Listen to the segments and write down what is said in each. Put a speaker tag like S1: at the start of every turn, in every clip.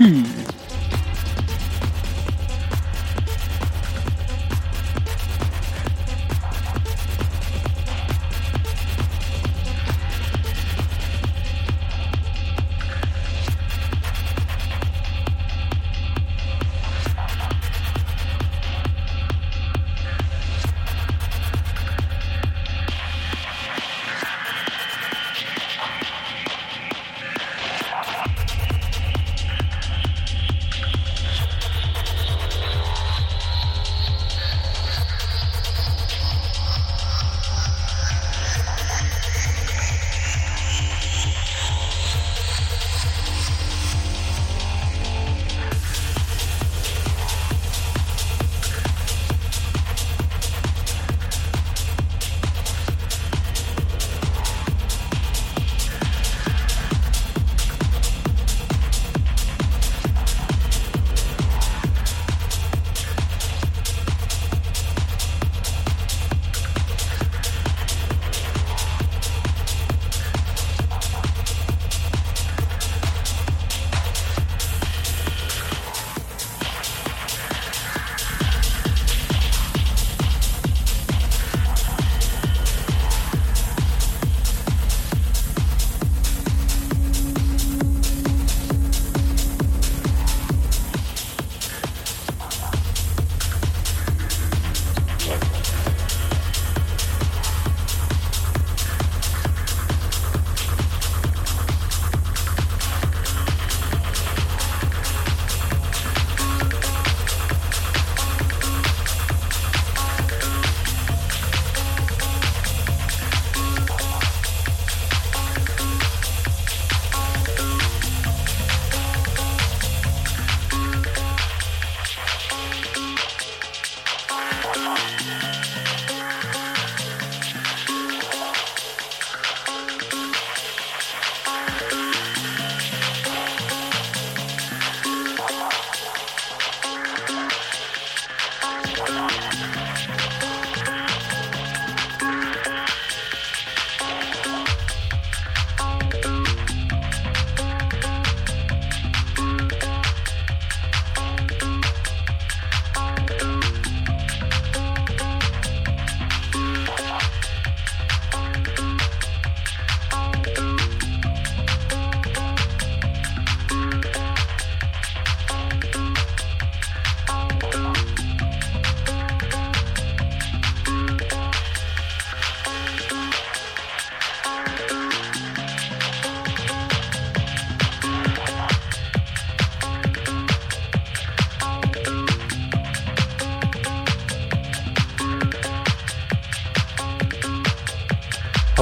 S1: Hmm.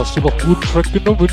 S1: was über Food Truck genommen.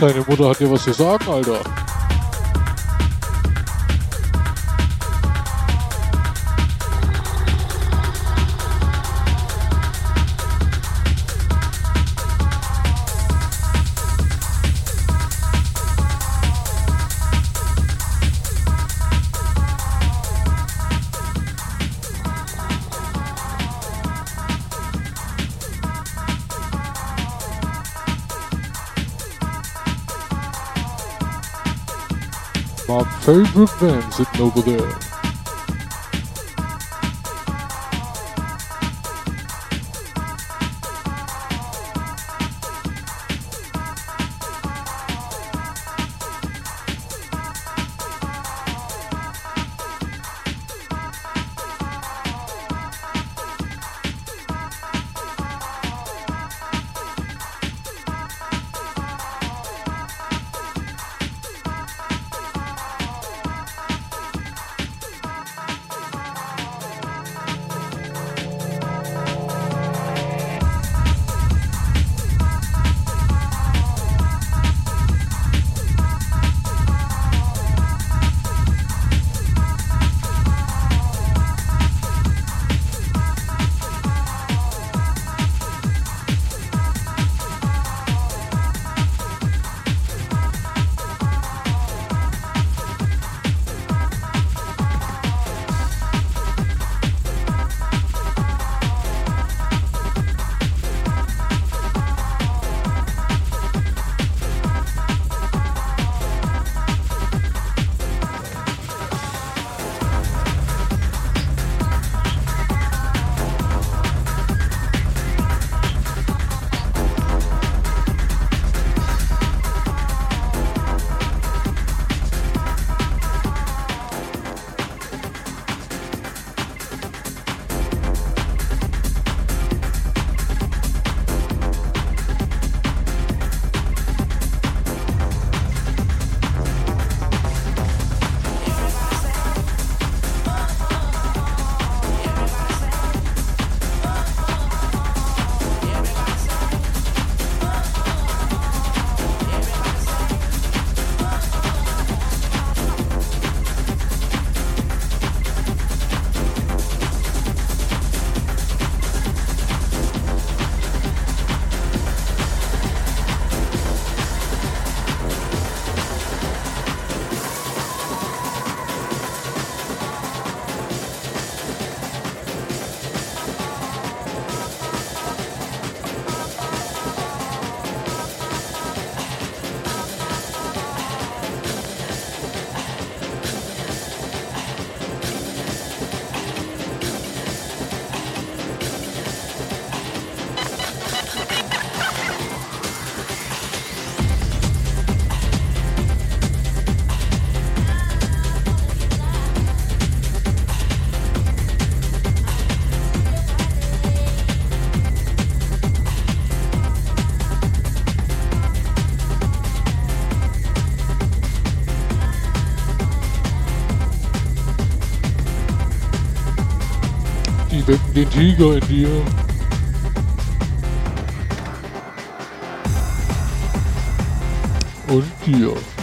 S1: Deine Mutter hat dir was zu sagen, Alter. Favorite band sitting over there. Den Tiger in dir. Und dir.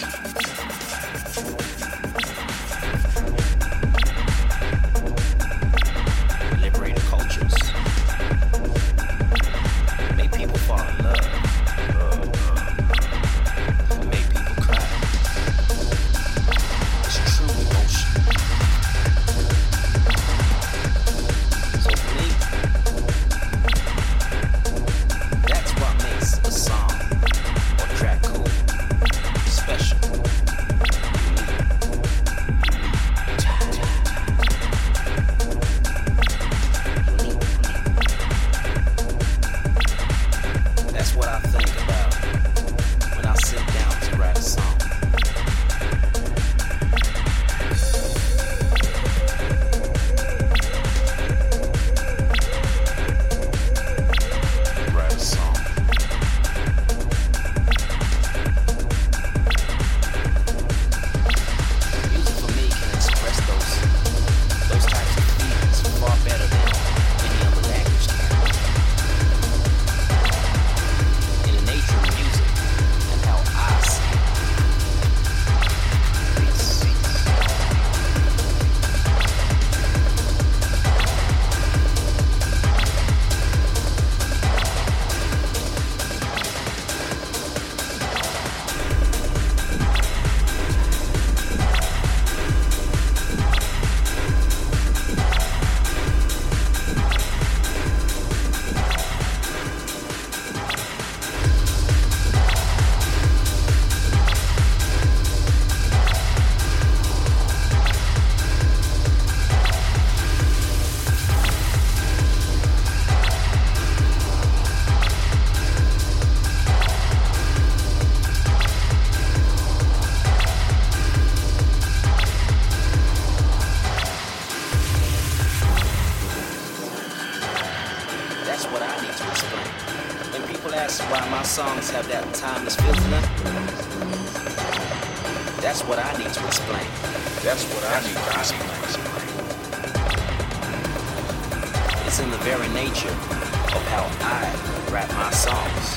S2: Podcast. that's what I need to explain. When people ask why my songs have that timeless feeling, that's what I need to explain. That's what I need to explain. It's in the very nature of how I rap my songs.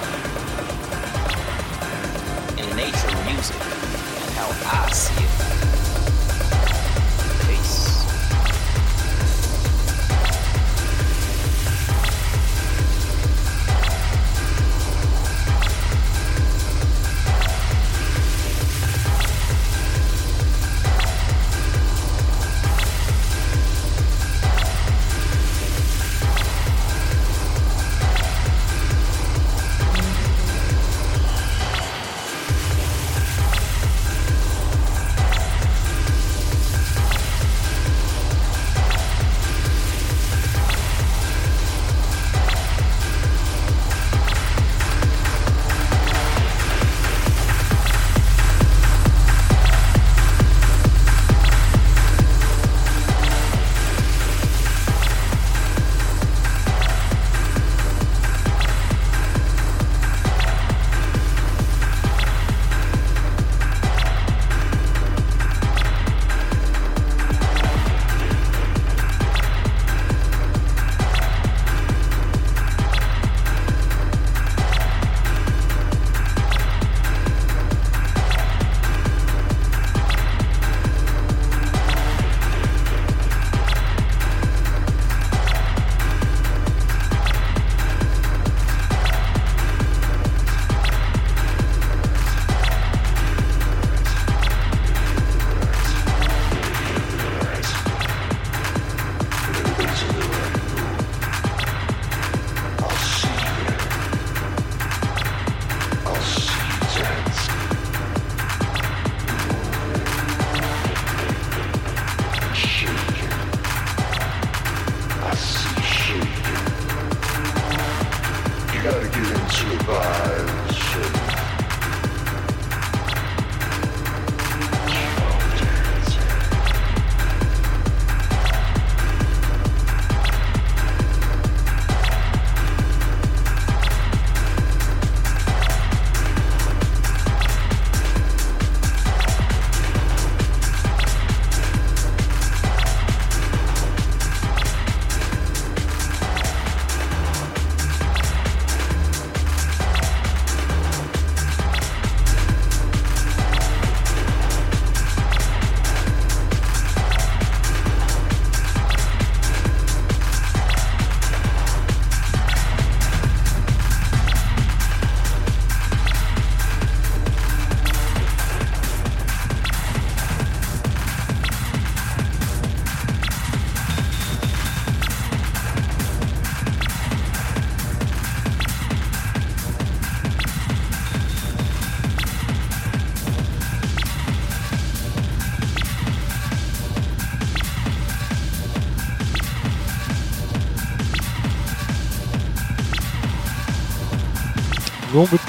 S2: In the nature of music and how I see it.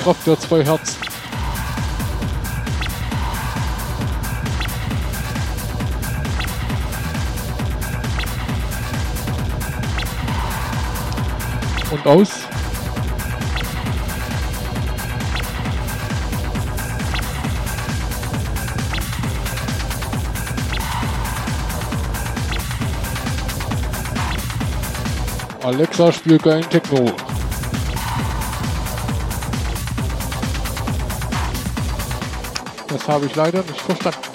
S1: Kraft der zwei Herzen. Und aus. Alexa, spiel geilen Techno. Habe ich leider nicht verstanden.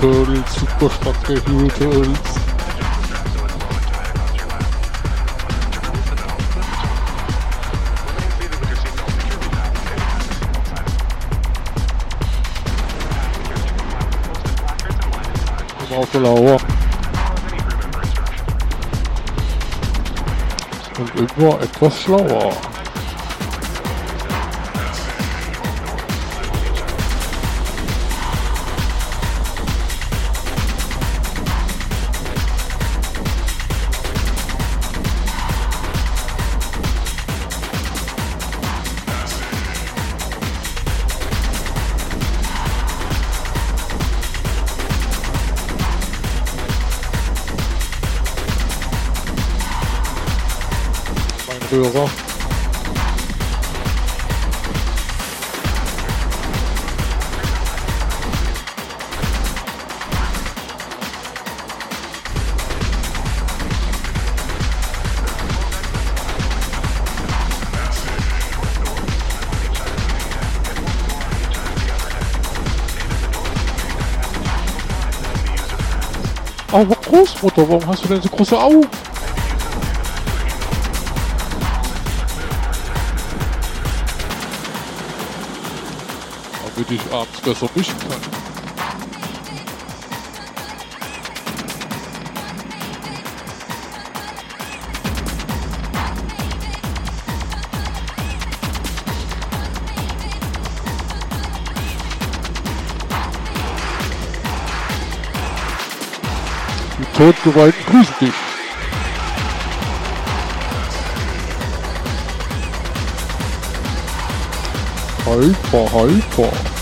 S1: Turtles, super starke Hero Turtles.
S3: Immer auf der Lauer.
S1: Und immer etwas schlauer. Großmutter, warum hast du denn so große Augen? Damit ich abends besser mischen kann. Die Todgeweihten grüßen dich. Hyper, hyper.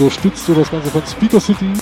S1: Unterstützt du das Ganze von Speaker City.